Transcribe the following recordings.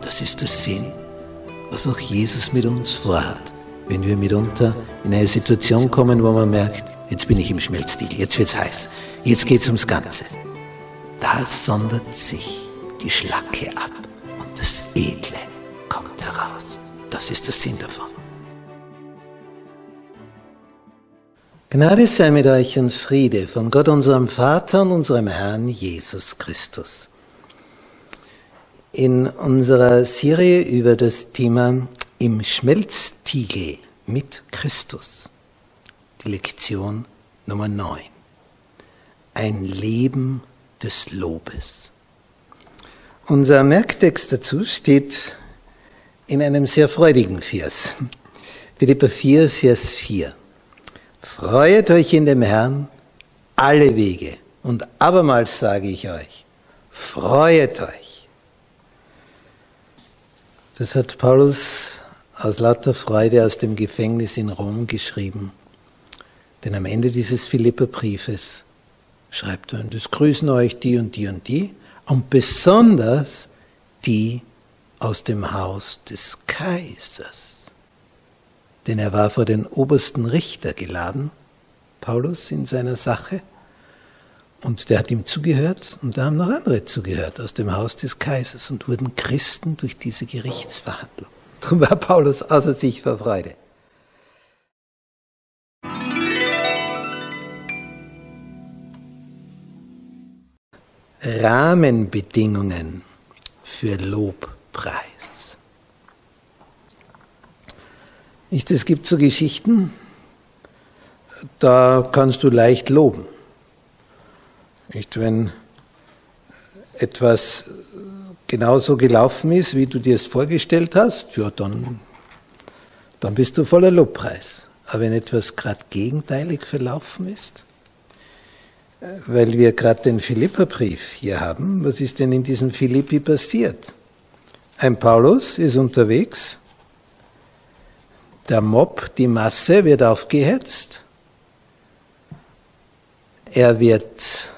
Das ist der Sinn, was auch Jesus mit uns vorhat. Wenn wir mitunter in eine Situation kommen, wo man merkt, jetzt bin ich im Schmelzstil, jetzt wird's heiß, jetzt geht's ums Ganze. Da sondert sich die Schlacke ab und das Edle kommt heraus. Das ist der Sinn davon. Gnade sei mit euch und Friede von Gott unserem Vater und unserem Herrn Jesus Christus. In unserer Serie über das Thema Im Schmelztiegel mit Christus, die Lektion Nummer 9. Ein Leben des Lobes. Unser Merktext dazu steht in einem sehr freudigen Vers. Philippa 4, Vers 4. Freuet euch in dem Herrn alle Wege. Und abermals sage ich euch, freuet euch. Das hat Paulus aus lauter Freude aus dem Gefängnis in Rom geschrieben. Denn am Ende dieses Philipperbriefes schreibt er, und es grüßen euch die und die und die, und besonders die aus dem Haus des Kaisers denn er war vor den obersten Richter geladen, Paulus in seiner Sache, und der hat ihm zugehört und da haben noch andere zugehört aus dem Haus des Kaisers und wurden Christen durch diese Gerichtsverhandlung. Darum war Paulus außer sich vor Freude. Rahmenbedingungen für Lobpreis. Nicht, es gibt so Geschichten, da kannst du leicht loben. Nicht, wenn etwas genauso gelaufen ist, wie du dir es vorgestellt hast, ja, dann, dann bist du voller Lobpreis. Aber wenn etwas gerade gegenteilig verlaufen ist, weil wir gerade den Philipperbrief hier haben, was ist denn in diesem Philippi passiert? Ein Paulus ist unterwegs der Mob, die Masse wird aufgehetzt. Er wird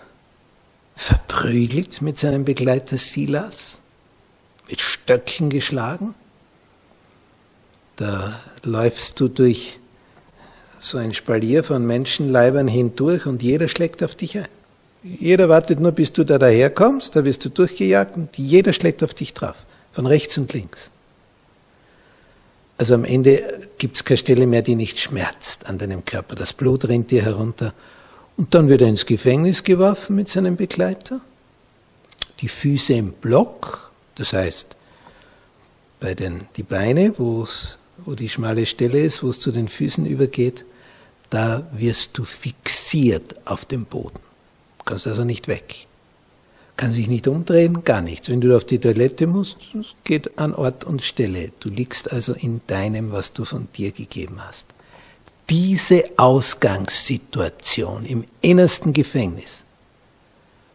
verprügelt mit seinem Begleiter Silas, mit Stöcken geschlagen. Da läufst du durch so ein Spalier von Menschenleibern hindurch und jeder schlägt auf dich ein. Jeder wartet nur, bis du da daherkommst, da wirst du durchgejagt und jeder schlägt auf dich drauf, von rechts und links. Also am Ende gibt es keine Stelle mehr, die nicht schmerzt an deinem Körper. Das Blut rennt dir herunter. Und dann wird er ins Gefängnis geworfen mit seinem Begleiter. Die Füße im Block, das heißt, bei den, die Beine, wo die schmale Stelle ist, wo es zu den Füßen übergeht, da wirst du fixiert auf dem Boden. Du kannst also nicht weg kann sich nicht umdrehen, gar nichts. Wenn du auf die Toilette musst, geht an Ort und Stelle. Du liegst also in deinem, was du von dir gegeben hast. Diese Ausgangssituation im innersten Gefängnis,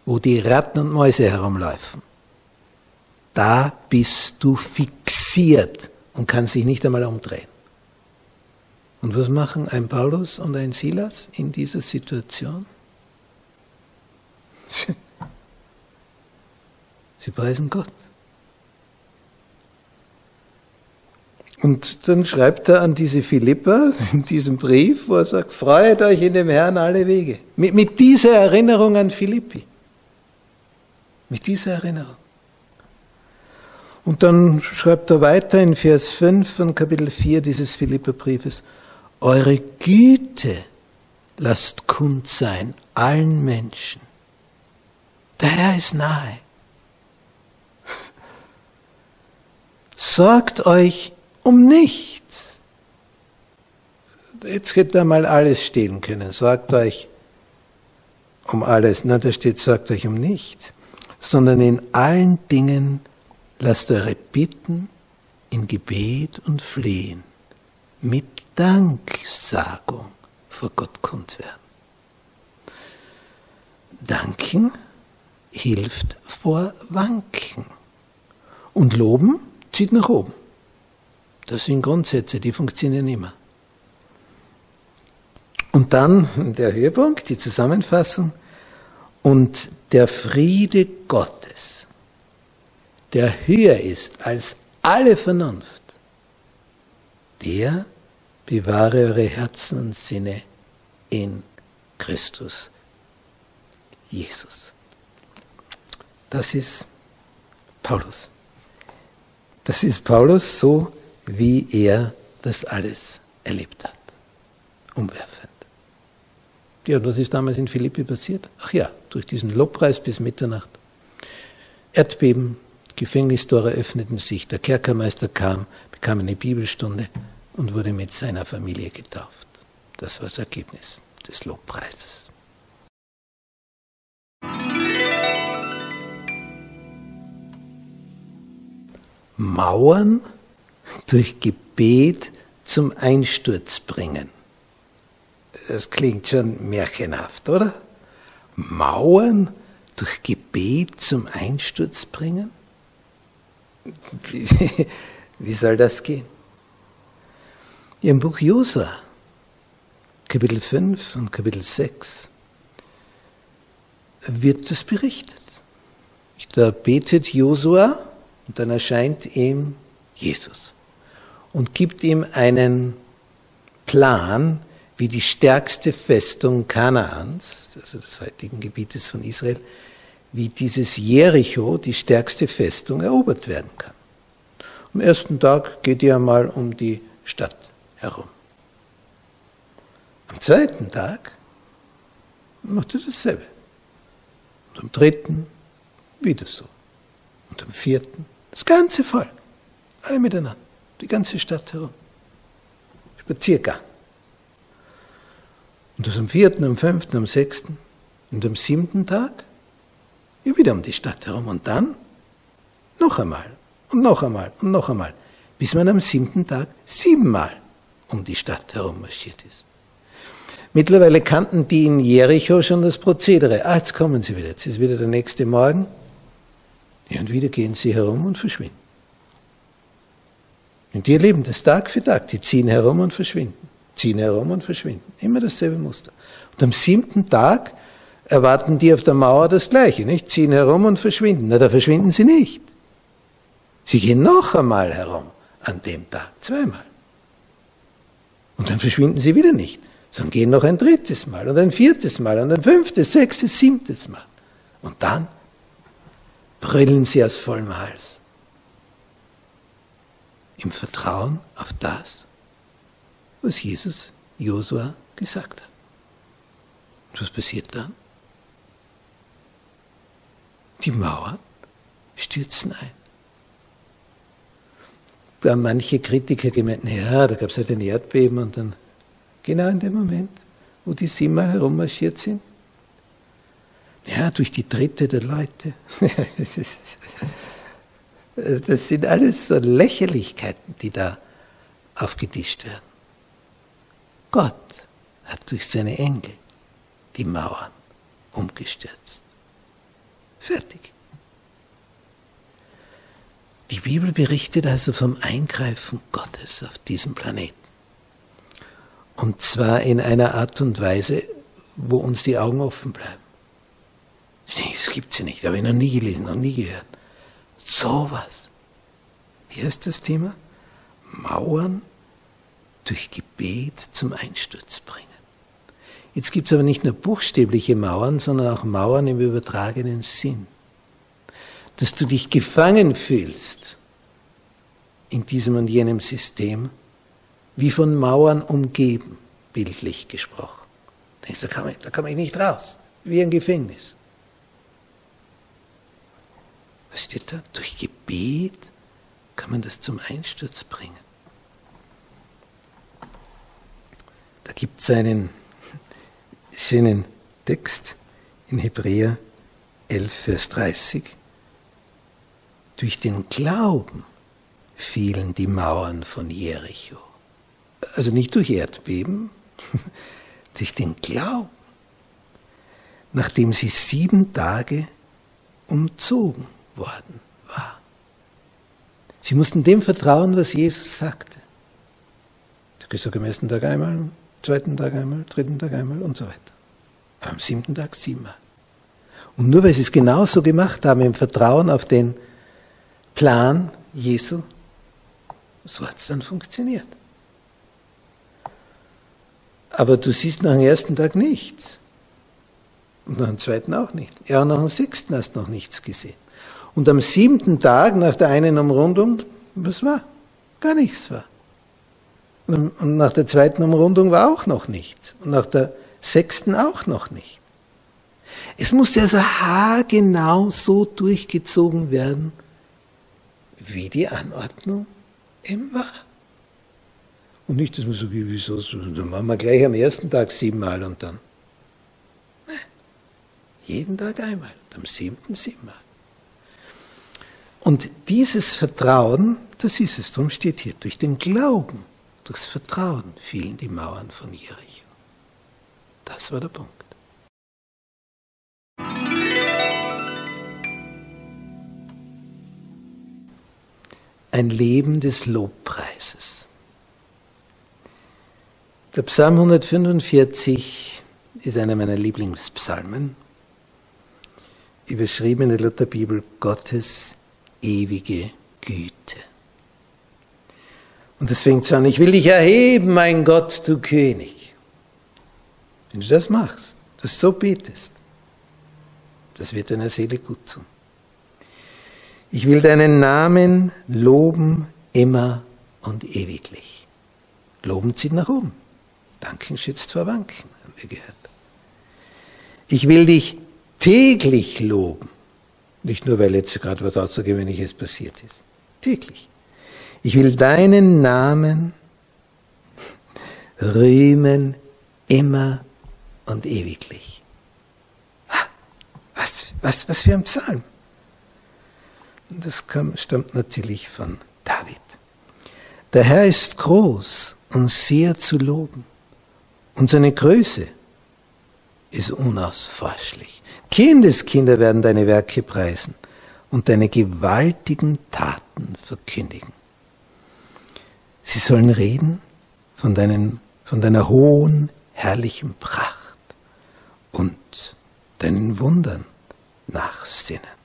wo die Ratten und Mäuse herumlaufen, da bist du fixiert und kannst dich nicht einmal umdrehen. Und was machen ein Paulus und ein Silas in dieser Situation? Sie preisen Gott. Und dann schreibt er an diese Philippa in diesem Brief, wo er sagt, freut euch in dem Herrn alle Wege. Mit, mit dieser Erinnerung an Philippi. Mit dieser Erinnerung. Und dann schreibt er weiter in Vers 5 von Kapitel 4 dieses Philipperbriefes, eure Güte lasst kund sein allen Menschen. Der Herr ist nahe. sorgt euch um nichts. Jetzt hätte da mal alles stehen können. Sorgt euch um alles. Na, da steht, sorgt euch um nichts. Sondern in allen Dingen lasst eure Bitten in Gebet und Flehen mit Danksagung vor Gott kund werden. Danken hilft vor Wanken. Und Loben zieht nach oben. Das sind Grundsätze, die funktionieren immer. Und dann der Höhepunkt, die Zusammenfassung. Und der Friede Gottes, der höher ist als alle Vernunft, der bewahre eure Herzen und Sinne in Christus Jesus. Das ist Paulus. Das ist Paulus so, wie er das alles erlebt hat. Umwerfend. Ja, was ist damals in Philippi passiert? Ach ja, durch diesen Lobpreis bis Mitternacht. Erdbeben, Gefängnistore öffneten sich, der Kerkermeister kam, bekam eine Bibelstunde und wurde mit seiner Familie getauft. Das war das Ergebnis des Lobpreises. Mauern durch Gebet zum Einsturz bringen. Das klingt schon märchenhaft, oder? Mauern durch Gebet zum Einsturz bringen? Wie, wie soll das gehen? Im Buch Josua, Kapitel 5 und Kapitel 6, wird das berichtet. Da betet Josua und dann erscheint ihm Jesus und gibt ihm einen Plan, wie die stärkste Festung Kanaans, also des heutigen Gebietes von Israel, wie dieses Jericho, die stärkste Festung, erobert werden kann. Am ersten Tag geht er einmal um die Stadt herum. Am zweiten Tag macht er dasselbe. Und am dritten wieder so. Und am vierten das ganze Volk. Alle miteinander. Die ganze Stadt herum. Spaziergang. Und das am vierten, am fünften, am sechsten und am siebten Tag wieder um die Stadt herum. Und dann noch einmal und noch einmal und noch einmal, bis man am siebten Tag siebenmal um die Stadt herum marschiert ist. Mittlerweile kannten die in Jericho schon das Prozedere. Ah, jetzt kommen sie wieder. Jetzt ist wieder der nächste Morgen. Ja, und wieder gehen sie herum und verschwinden. Und die erleben das Tag für Tag. Die ziehen herum und verschwinden. Ziehen herum und verschwinden. Immer dasselbe Muster. Und am siebten Tag erwarten die auf der Mauer das Gleiche, nicht? Ziehen herum und verschwinden. Na, da verschwinden sie nicht. Sie gehen noch einmal herum an dem Tag, zweimal. Und dann verschwinden sie wieder nicht, sondern gehen noch ein drittes Mal und ein viertes Mal und ein fünftes, sechstes, siebtes Mal. Und dann brüllen sie aus vollem Hals. Im Vertrauen auf das, was Jesus Josua gesagt hat. Und was passiert dann? Die Mauern stürzen ein. Da haben manche Kritiker gemeint, naja, da gab es halt ein Erdbeben und dann genau in dem Moment, wo die siebenmal herummarschiert sind, ja, durch die Tritte der Leute. das sind alles so Lächerlichkeiten, die da aufgetischt werden. Gott hat durch seine Engel die Mauern umgestürzt. Fertig. Die Bibel berichtet also vom Eingreifen Gottes auf diesem Planeten. Und zwar in einer Art und Weise, wo uns die Augen offen bleiben. Das gibt sie nicht, habe ich noch nie gelesen, noch nie gehört. Sowas. Erstes Thema, Mauern durch Gebet zum Einsturz bringen. Jetzt gibt es aber nicht nur buchstäbliche Mauern, sondern auch Mauern im übertragenen Sinn. Dass du dich gefangen fühlst in diesem und jenem System, wie von Mauern umgeben, bildlich gesprochen. Da kann, ich, da kann ich nicht raus, wie ein Gefängnis. Was steht? Durch Gebet kann man das zum Einsturz bringen. Da gibt es einen schönen Text in Hebräer 11, Vers 30. Durch den Glauben fielen die Mauern von Jericho. Also nicht durch Erdbeben, durch den Glauben, nachdem sie sieben Tage umzogen worden war. Sie mussten dem vertrauen, was Jesus sagte. Der gesagt, am ersten Tag einmal, am zweiten Tag einmal, dritten Tag einmal und so weiter. Am siebten Tag siebenmal. Und nur weil sie es genauso gemacht haben, im Vertrauen auf den Plan Jesu, so hat es dann funktioniert. Aber du siehst nach dem ersten Tag nichts. Und nach dem zweiten auch nicht. Ja, nach dem sechsten hast du noch nichts gesehen. Und am siebten Tag, nach der einen Umrundung, was war? Gar nichts war. Und nach der zweiten Umrundung war auch noch nichts. Und nach der sechsten auch noch nicht. Es musste also haargenau so durchgezogen werden, wie die Anordnung eben war. Und nicht, dass man so, wie, wieso, dann machen wir gleich am ersten Tag siebenmal und dann. Nein, jeden Tag einmal, und am siebten siebenmal. Und dieses Vertrauen, das ist es, darum steht hier, durch den Glauben, durchs Vertrauen fielen die Mauern von Jericho. Das war der Punkt. Ein Leben des Lobpreises. Der Psalm 145 ist einer meiner Lieblingspsalmen, überschrieben in der Lutherbibel Gottes ewige Güte. Und es fängt an, ich will dich erheben, mein Gott, du König. Wenn du das machst, das so betest, das wird deiner Seele gut tun. Ich will deinen Namen loben immer und ewiglich. Loben zieht nach oben. Danken schützt vor Wanken, haben wir gehört. Ich will dich täglich loben. Nicht nur, weil jetzt gerade was Außergewöhnliches passiert ist. Täglich. Ich will deinen Namen rühmen immer und ewiglich. Was, was, was für ein Psalm. Das kam, stammt natürlich von David. Der Herr ist groß und sehr zu loben. Und seine Größe ist unausforschlich. Kindeskinder werden deine Werke preisen und deine gewaltigen Taten verkündigen. Sie sollen reden von, deinen, von deiner hohen, herrlichen Pracht und deinen Wundern nachsinnen.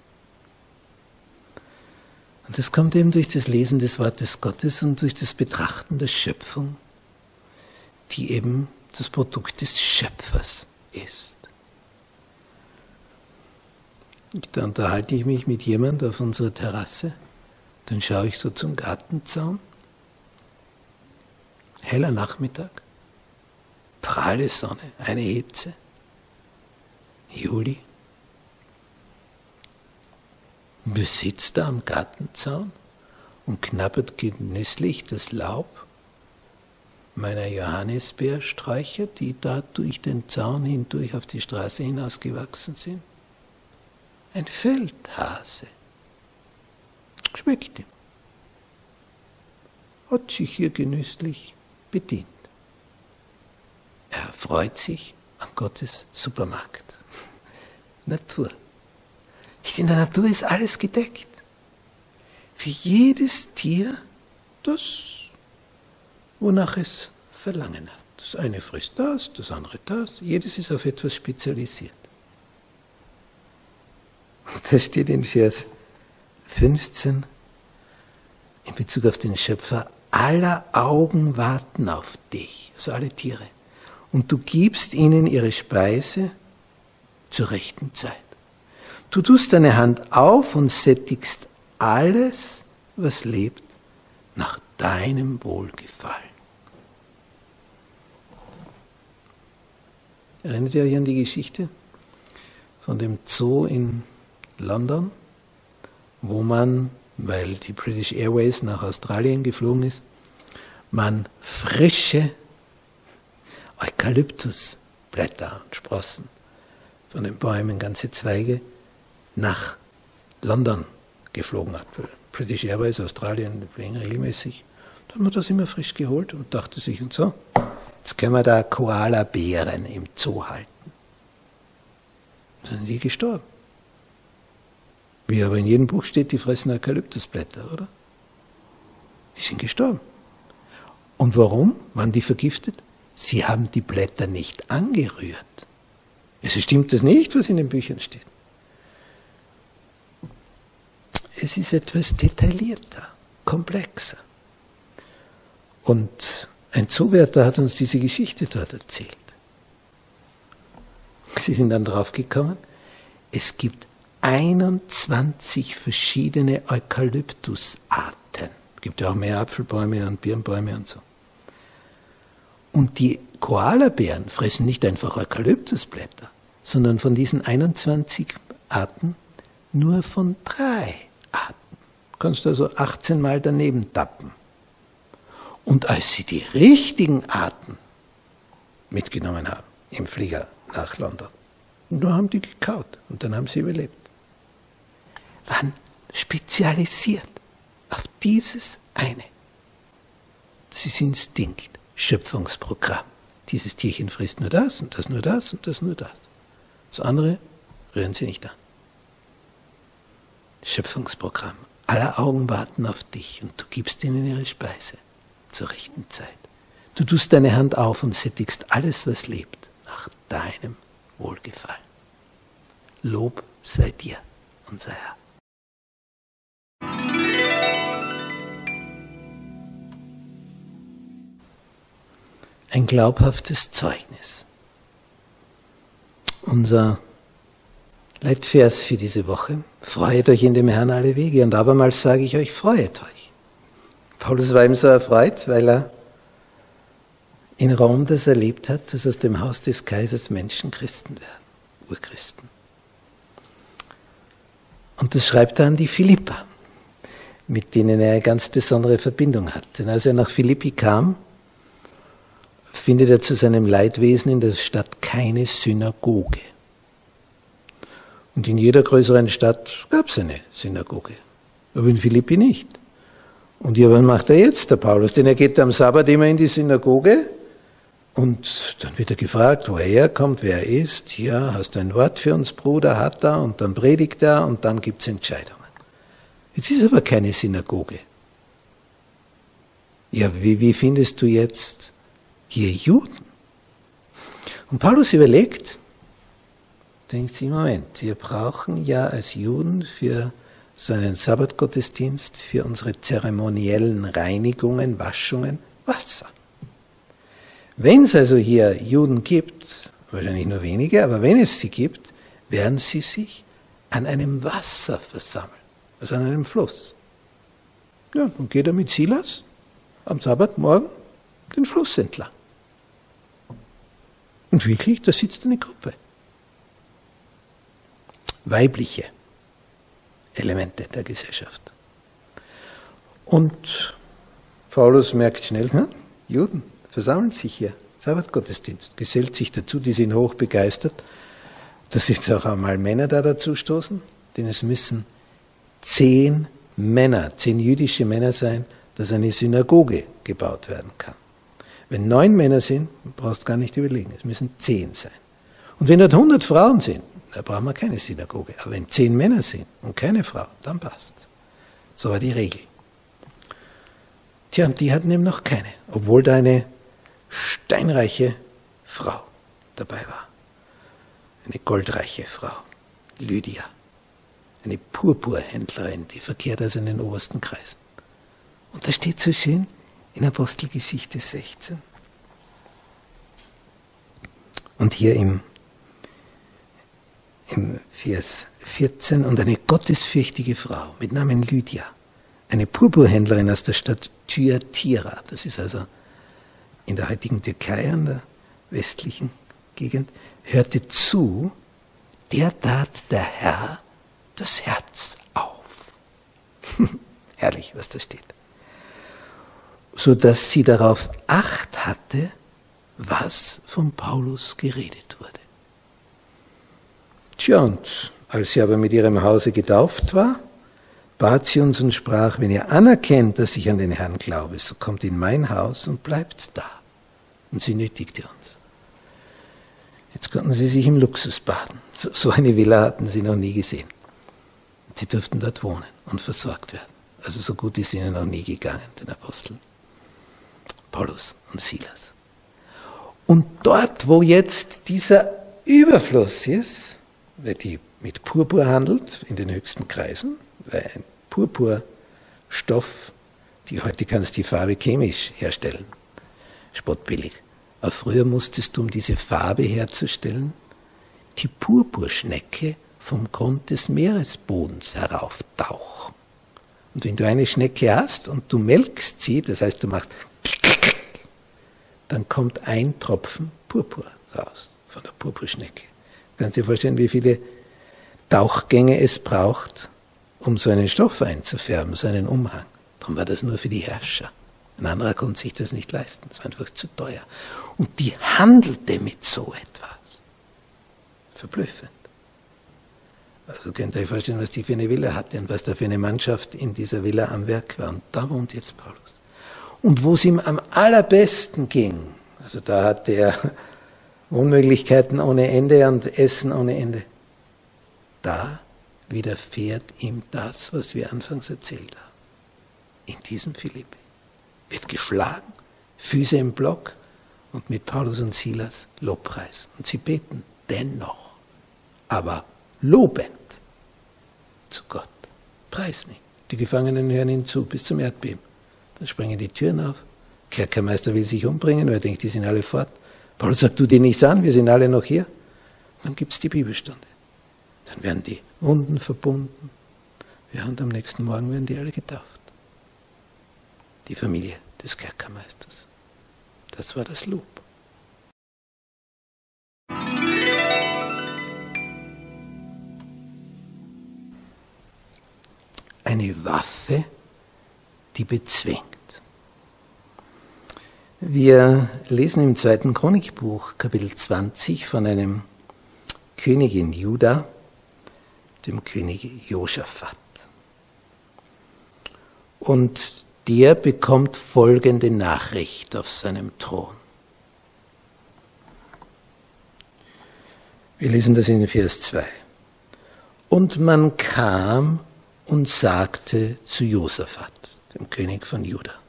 Und das kommt eben durch das Lesen des Wortes Gottes und durch das Betrachten der Schöpfung, die eben das Produkt des Schöpfers ist. Da unterhalte ich mich mit jemand auf unserer Terrasse, dann schaue ich so zum Gartenzaun, heller Nachmittag, pralle Sonne, eine Hitze, Juli. Wir sitzt da am Gartenzaun und knabbert genüsslich das Laub meiner Johannisbeersträucher, die da durch den Zaun hindurch auf die Straße hinausgewachsen sind ein Feldhase. Schmeckt ihm. Hat sich hier genüsslich bedient. Er freut sich an Gottes Supermarkt. Natur. In der Natur ist alles gedeckt. Für jedes Tier das, wonach es Verlangen hat. Das eine frisst das, das andere das. Jedes ist auf etwas spezialisiert. Da steht in Vers 15 in Bezug auf den Schöpfer, aller Augen warten auf dich, also alle Tiere. Und du gibst ihnen ihre Speise zur rechten Zeit. Du tust deine Hand auf und sättigst alles, was lebt, nach deinem Wohlgefallen. Erinnert ihr euch an die Geschichte von dem Zoo in London, wo man, weil die British Airways nach Australien geflogen ist, man frische Eukalyptusblätter und Sprossen von den Bäumen, ganze Zweige, nach London geflogen hat. British Airways, Australien, fliegen regelmäßig. Da hat man das immer frisch geholt und dachte sich und so, jetzt können wir da Koala-Bären im Zoo halten. Dann sind die gestorben. Wie aber in jedem Buch steht, die fressen Eukalyptusblätter, oder? Die sind gestorben. Und warum waren die vergiftet? Sie haben die Blätter nicht angerührt. Es stimmt das nicht, was in den Büchern steht. Es ist etwas detaillierter, komplexer. Und ein Zuwärter hat uns diese Geschichte dort erzählt. Sie sind dann draufgekommen, es gibt 21 verschiedene Eukalyptusarten. Es gibt ja auch mehr Apfelbäume und Birnbäume und so. Und die Koalabären fressen nicht einfach Eukalyptusblätter, sondern von diesen 21 Arten nur von drei Arten. Du kannst also 18 Mal daneben tappen. Und als sie die richtigen Arten mitgenommen haben im Flieger nach London, nur haben die gekaut und dann haben sie überlebt. Waren spezialisiert auf dieses eine. Das ist Instinkt, Schöpfungsprogramm. Dieses Tierchen frisst nur das und das nur das und das nur das. Das andere rühren sie nicht an. Schöpfungsprogramm. Aller Augen warten auf dich und du gibst ihnen ihre Speise zur rechten Zeit. Du tust deine Hand auf und sättigst alles, was lebt, nach deinem Wohlgefallen. Lob sei dir, unser Herr. Ein glaubhaftes Zeugnis. Unser Leitvers für diese Woche. Freut euch in dem Herrn alle Wege. Und abermals sage ich euch, freut euch. Paulus war ihm so erfreut, weil er in Rom das erlebt hat, dass aus dem Haus des Kaisers Menschen Christen werden, Urchristen. Und das schreibt er an die Philippa, mit denen er eine ganz besondere Verbindung hat. Denn als er nach Philippi kam, findet er zu seinem Leidwesen in der Stadt keine Synagoge. Und in jeder größeren Stadt gab es eine Synagoge, aber in Philippi nicht. Und ja, was macht er jetzt, der Paulus? Denn er geht am Sabbat immer in die Synagoge und dann wird er gefragt, wo er herkommt, wer er ist. Hier, hast du ein Wort für uns, Bruder, hat er und dann predigt er und dann gibt es Entscheidungen. Jetzt ist aber keine Synagoge. Ja, wie, wie findest du jetzt hier Juden? Und Paulus überlegt, denkt sich, Moment, wir brauchen ja als Juden für so einen Sabbatgottesdienst für unsere zeremoniellen Reinigungen, Waschungen Wasser. Wenn es also hier Juden gibt, wahrscheinlich nur wenige, aber wenn es sie gibt, werden sie sich an einem Wasser versammeln, also an einem Fluss. Ja, dann geht er mit Silas am Sabbatmorgen den Fluss entlang. Und wirklich, da sitzt eine Gruppe. Weibliche. Elemente der Gesellschaft. Und Paulus merkt schnell, hm, Juden versammeln sich hier, Sabbatgottesdienst, gesellt sich dazu, die sind hoch begeistert, dass jetzt auch einmal Männer da dazu stoßen, denn es müssen zehn Männer, zehn jüdische Männer sein, dass eine Synagoge gebaut werden kann. Wenn neun Männer sind, brauchst du gar nicht überlegen, es müssen zehn sein. Und wenn dort hundert Frauen sind, da brauchen wir keine Synagoge. Aber wenn zehn Männer sind und keine Frau, dann passt. So war die Regel. Tja, und die hatten eben noch keine, obwohl da eine steinreiche Frau dabei war. Eine goldreiche Frau, Lydia. Eine Purpurhändlerin, die verkehrt also in den obersten Kreisen. Und da steht so schön in Apostelgeschichte 16. Und hier im im Vers 14, und eine gottesfürchtige Frau mit Namen Lydia, eine Purpurhändlerin aus der Stadt Thyatira, das ist also in der heutigen Türkei, an der westlichen Gegend, hörte zu, der tat der Herr das Herz auf. Herrlich, was da steht. So dass sie darauf Acht hatte, was von Paulus geredet wurde. Tja, und als sie aber mit ihrem Hause getauft war, bat sie uns und sprach, wenn ihr anerkennt, dass ich an den Herrn glaube, so kommt in mein Haus und bleibt da. Und sie nötigte uns. Jetzt konnten sie sich im Luxus baden. So eine Villa hatten sie noch nie gesehen. Sie durften dort wohnen und versorgt werden. Also so gut ist ihnen noch nie gegangen, den Aposteln. Paulus und Silas. Und dort, wo jetzt dieser Überfluss ist, die mit Purpur handelt, in den höchsten Kreisen, weil ein Purpurstoff, die heute kannst du die Farbe chemisch herstellen, spottbillig. Aber früher musstest du, um diese Farbe herzustellen, die Purpurschnecke vom Grund des Meeresbodens herauftauchen. Und wenn du eine Schnecke hast und du melkst sie, das heißt du machst, dann kommt ein Tropfen Purpur raus von der Purpurschnecke. Kannst dir vorstellen, wie viele Tauchgänge es braucht, um so einen Stoff einzufärben, so einen Umhang. Darum war das nur für die Herrscher. Ein anderer konnte sich das nicht leisten, das war einfach zu teuer. Und die handelte mit so etwas. Verblüffend. Also könnt ihr euch vorstellen, was die für eine Villa hatte und was da für eine Mannschaft in dieser Villa am Werk war. Und da wohnt jetzt Paulus. Und wo es ihm am allerbesten ging, also da hatte er Wohnmöglichkeiten ohne Ende und Essen ohne Ende, da widerfährt ihm das, was wir anfangs erzählt haben. In diesem Philippi wird geschlagen, Füße im Block und mit Paulus und Silas Lobpreis. Und sie beten dennoch, aber lobend zu Gott. Preis nicht. Die Gefangenen hören ihn zu bis zum Erdbeben. Dann springen die Türen auf. Kerkermeister will sich umbringen, weil er denkt, die sind alle fort. Paulus sagt, tu die nichts an, wir sind alle noch hier. Dann gibt es die Bibelstunde. Dann werden die Wunden verbunden. Ja, und am nächsten Morgen werden die alle getauft. Die Familie des Kerkermeisters. Das war das Lob. Eine Waffe, die bezwingt. Wir lesen im zweiten Chronikbuch, Kapitel 20, von einem König in Juda, dem König Josaphat. Und der bekommt folgende Nachricht auf seinem Thron. Wir lesen das in Vers 2. Und man kam und sagte zu Josaphat, dem König von Juda,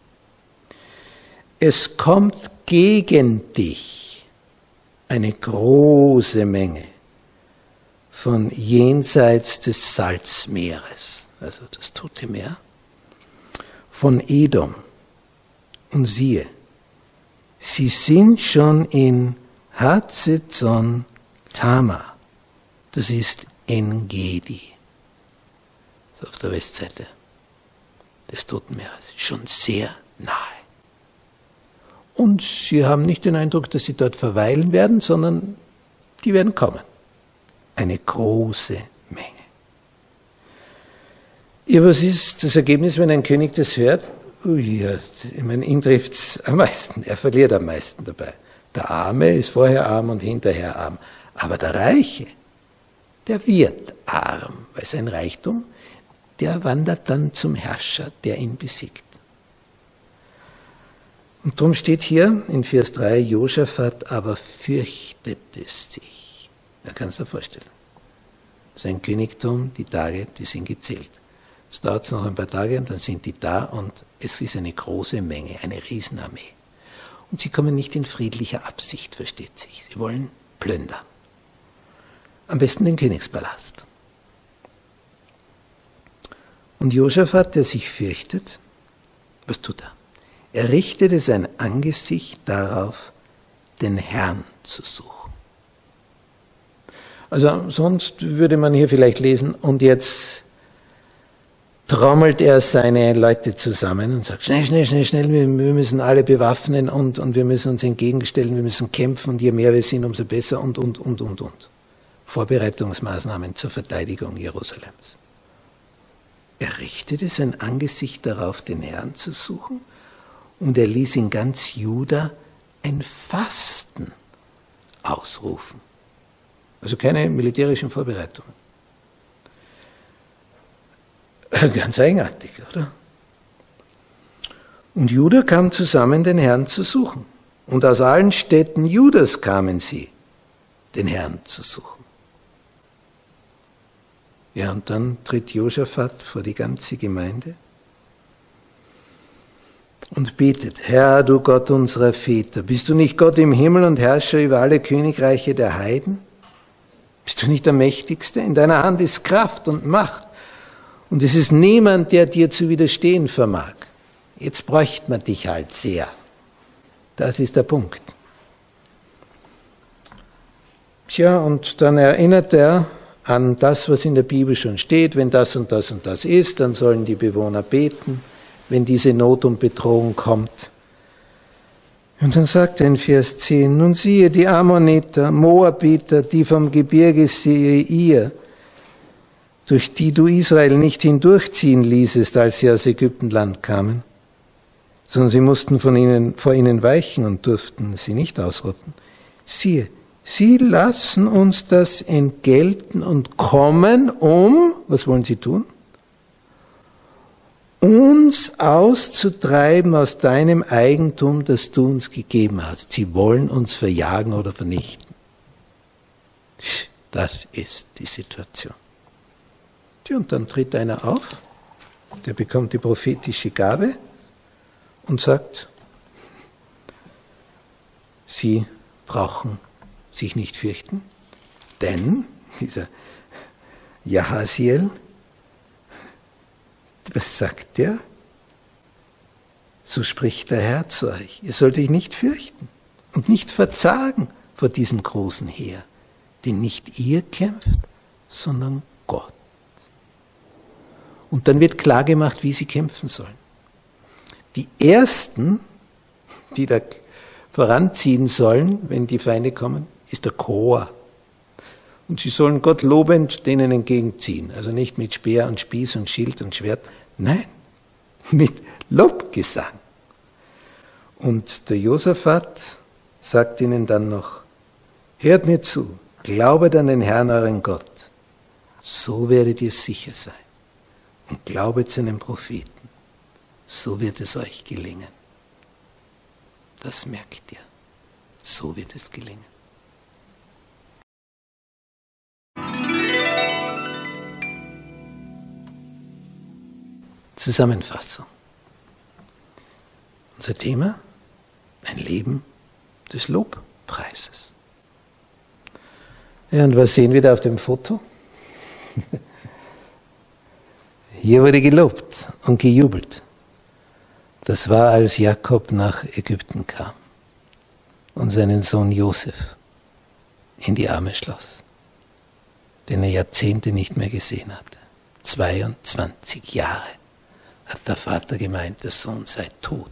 es kommt gegen dich eine große Menge von jenseits des Salzmeeres, also das Tote Meer, von Edom. Und siehe, sie sind schon in Hazezon Tama, das ist Engedi, auf der Westseite des Toten Meeres, schon sehr nahe. Und sie haben nicht den Eindruck, dass sie dort verweilen werden, sondern die werden kommen. Eine große Menge. Ja, was ist das Ergebnis, wenn ein König das hört? Ui, ja, ich meine, ihn trifft es am meisten. Er verliert am meisten dabei. Der Arme ist vorher arm und hinterher arm. Aber der Reiche, der wird arm, weil sein Reichtum, der wandert dann zum Herrscher, der ihn besiegt. Und darum steht hier in Vers 3, Josaphat aber fürchtete sich. Er kann es dir vorstellen. Sein Königtum, die Tage, die sind gezählt. Es dauert noch ein paar Tage und dann sind die da und es ist eine große Menge, eine Riesenarmee. Und sie kommen nicht in friedlicher Absicht, versteht sich. Sie wollen plündern. Am besten den Königspalast. Und Josaphat, der sich fürchtet, was tut er? Er richtete sein Angesicht darauf, den Herrn zu suchen. Also sonst würde man hier vielleicht lesen, und jetzt trommelt er seine Leute zusammen und sagt, schnell, schnell, schnell, schnell, wir, müssen alle bewaffnen und, und wir müssen uns entgegenstellen, wir müssen kämpfen und je mehr wir sind, umso besser und, und, und, und, und. Vorbereitungsmaßnahmen zur Verteidigung Jerusalems. Er richtete sein Angesicht darauf, den Herrn zu suchen und er ließ in ganz Juda ein Fasten ausrufen. Also keine militärischen Vorbereitungen. Ganz eigenartig, oder? Und Judah kam zusammen, den Herrn zu suchen. Und aus allen Städten Judas kamen sie, den Herrn zu suchen. Ja, und dann tritt Josaphat vor die ganze Gemeinde und betet, Herr, du Gott unserer Väter, bist du nicht Gott im Himmel und Herrscher über alle Königreiche der Heiden? Bist du nicht der Mächtigste? In deiner Hand ist Kraft und Macht. Und es ist niemand, der dir zu widerstehen vermag. Jetzt bräuchte man dich halt sehr. Das ist der Punkt. Tja, und dann erinnert er an das, was in der Bibel schon steht. Wenn das und das und das ist, dann sollen die Bewohner beten, wenn diese Not und Bedrohung kommt. Und dann sagt er in Vers 10, nun siehe, die Ammoniter, Moabiter, die vom Gebirge Seir, durch die du Israel nicht hindurchziehen ließest, als sie aus Ägyptenland kamen, sondern sie mussten von ihnen, vor ihnen weichen und durften sie nicht ausrotten. Siehe, sie lassen uns das entgelten und kommen um, was wollen sie tun? Uns auszutreiben aus deinem Eigentum, das du uns gegeben hast. Sie wollen uns verjagen oder vernichten. Das ist die Situation. Und dann tritt einer auf, der bekommt die prophetische Gabe und sagt, Sie brauchen sich nicht fürchten, denn dieser Jahasiel, was sagt der? So spricht der Herr zu euch. Ihr sollt euch nicht fürchten und nicht verzagen vor diesem großen Heer, denn nicht ihr kämpft, sondern Gott. Und dann wird klar gemacht, wie sie kämpfen sollen. Die ersten, die da voranziehen sollen, wenn die Feinde kommen, ist der Chor. Und sie sollen Gott lobend denen entgegenziehen. Also nicht mit Speer und Spieß und Schild und Schwert. Nein, mit Lobgesang. Und der Josaphat sagt ihnen dann noch, hört mir zu, glaubet an den Herrn euren Gott. So werdet ihr sicher sein. Und glaubet seinen Propheten so wird es euch gelingen. Das merkt ihr. So wird es gelingen. Zusammenfassung. Unser Thema, ein Leben des Lobpreises. Ja, und was sehen wir da auf dem Foto? Hier wurde gelobt und gejubelt. Das war, als Jakob nach Ägypten kam und seinen Sohn Josef in die Arme schloss, den er Jahrzehnte nicht mehr gesehen hatte. 22 Jahre hat der Vater gemeint, der Sohn sei tot,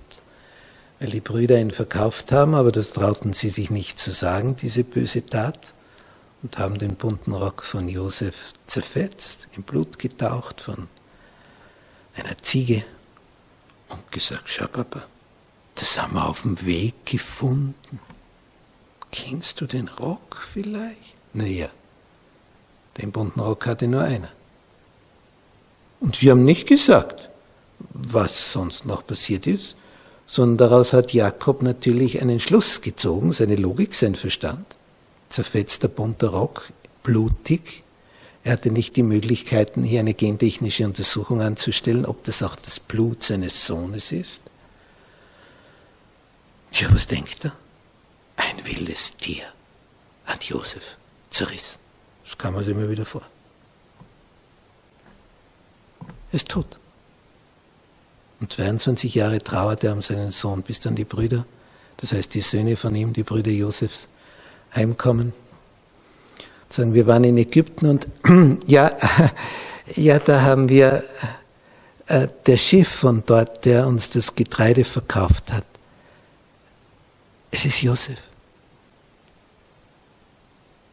weil die Brüder ihn verkauft haben, aber das trauten sie sich nicht zu sagen, diese böse Tat, und haben den bunten Rock von Josef zerfetzt, in Blut getaucht von einer Ziege und gesagt, schau Papa, das haben wir auf dem Weg gefunden. Kennst du den Rock vielleicht? Naja, den bunten Rock hatte nur einer. Und wir haben nicht gesagt, was sonst noch passiert ist, sondern daraus hat Jakob natürlich einen Schluss gezogen, seine Logik, sein Verstand. Zerfetzter bunter Rock, blutig, er hatte nicht die Möglichkeiten, hier eine gentechnische Untersuchung anzustellen, ob das auch das Blut seines Sohnes ist. Tja, was denkt er? Ein wildes Tier hat Josef zerrissen. Das kam sich immer wieder vor. Ist tot. Und 22 Jahre trauert er um seinen Sohn, bis dann die Brüder, das heißt die Söhne von ihm, die Brüder Josefs, heimkommen sagen, wir waren in Ägypten und ja, ja, da haben wir äh, der Chef von dort, der uns das Getreide verkauft hat. Es ist Josef.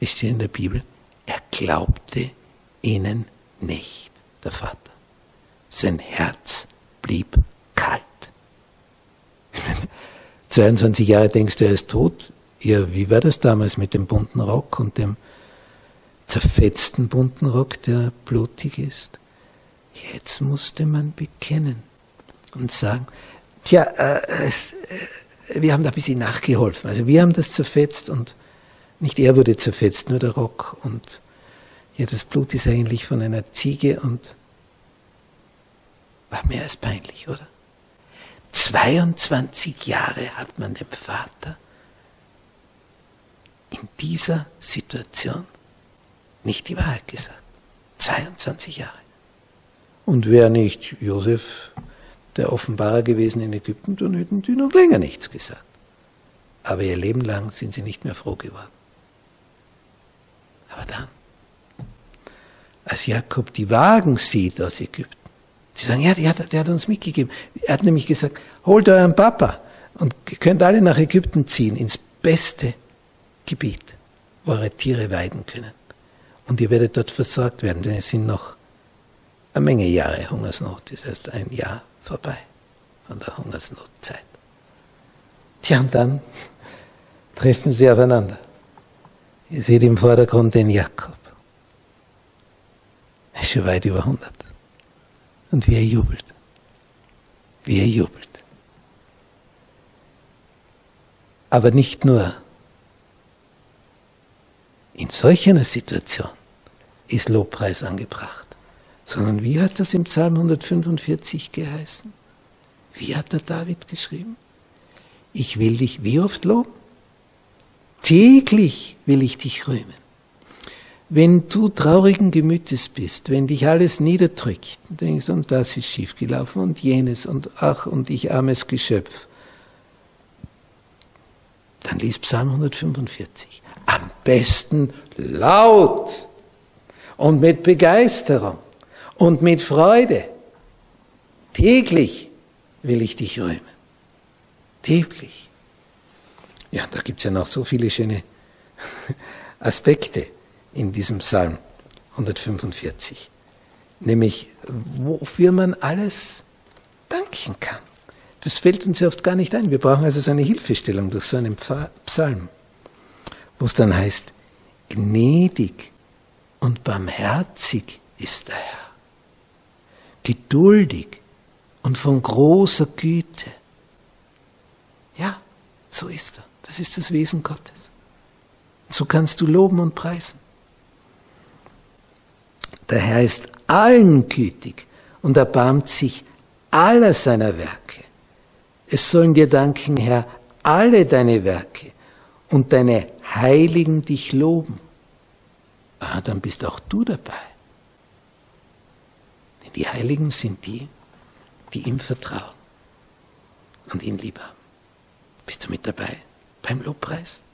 Es steht in der Bibel, er glaubte ihnen nicht, der Vater. Sein Herz blieb kalt. 22 Jahre denkst du, er ist tot. Ja, wie war das damals mit dem bunten Rock und dem zerfetzten bunten Rock, der blutig ist. Jetzt musste man bekennen und sagen, tja, äh, es, äh, wir haben da ein bisschen nachgeholfen. Also wir haben das zerfetzt und nicht er wurde zerfetzt, nur der Rock. Und ja, das Blut ist eigentlich von einer Ziege und war mehr als peinlich, oder? 22 Jahre hat man dem Vater in dieser Situation nicht die Wahrheit gesagt. 22 Jahre. Und wäre nicht Josef der Offenbarer gewesen in Ägypten, dann hätten sie noch länger nichts gesagt. Aber ihr Leben lang sind sie nicht mehr froh geworden. Aber dann, als Jakob die Wagen sieht aus Ägypten, sie sagen, ja, der hat, der hat uns mitgegeben. Er hat nämlich gesagt, holt euren Papa und könnt alle nach Ägypten ziehen, ins beste Gebiet, wo eure Tiere weiden können. Und ihr werdet dort versorgt werden, denn es sind noch eine Menge Jahre Hungersnot. Das heißt, ein Jahr vorbei von der Hungersnotzeit. Tja, und dann treffen sie aufeinander. Ihr seht im Vordergrund den Jakob. Er ist schon weit über 100. Und wie er jubelt. Wie er jubelt. Aber nicht nur in solch einer Situation ist Lobpreis angebracht, sondern wie hat das im Psalm 145 geheißen? Wie hat der David geschrieben? Ich will dich wie oft loben? Täglich will ich dich rühmen. Wenn du traurigen Gemütes bist, wenn dich alles niederdrückt, denkst und das ist schiefgelaufen und jenes und ach und ich armes Geschöpf, dann lies Psalm 145 am besten laut und mit Begeisterung und mit Freude. Täglich will ich dich rühmen. Täglich. Ja, da gibt es ja noch so viele schöne Aspekte in diesem Psalm 145. Nämlich, wofür man alles danken kann. Das fällt uns ja oft gar nicht ein. Wir brauchen also so eine Hilfestellung durch so einen Psalm wo es dann heißt, gnädig und barmherzig ist der Herr, geduldig und von großer Güte. Ja, so ist er. Das ist das Wesen Gottes. So kannst du loben und preisen. Der Herr ist allen gütig und erbarmt sich aller seiner Werke. Es sollen dir danken, Herr, alle deine Werke und deine Heiligen dich loben, ah, dann bist auch du dabei. Denn die Heiligen sind die, die ihm vertrauen und ihn lieb haben. Bist du mit dabei beim Lobpreis?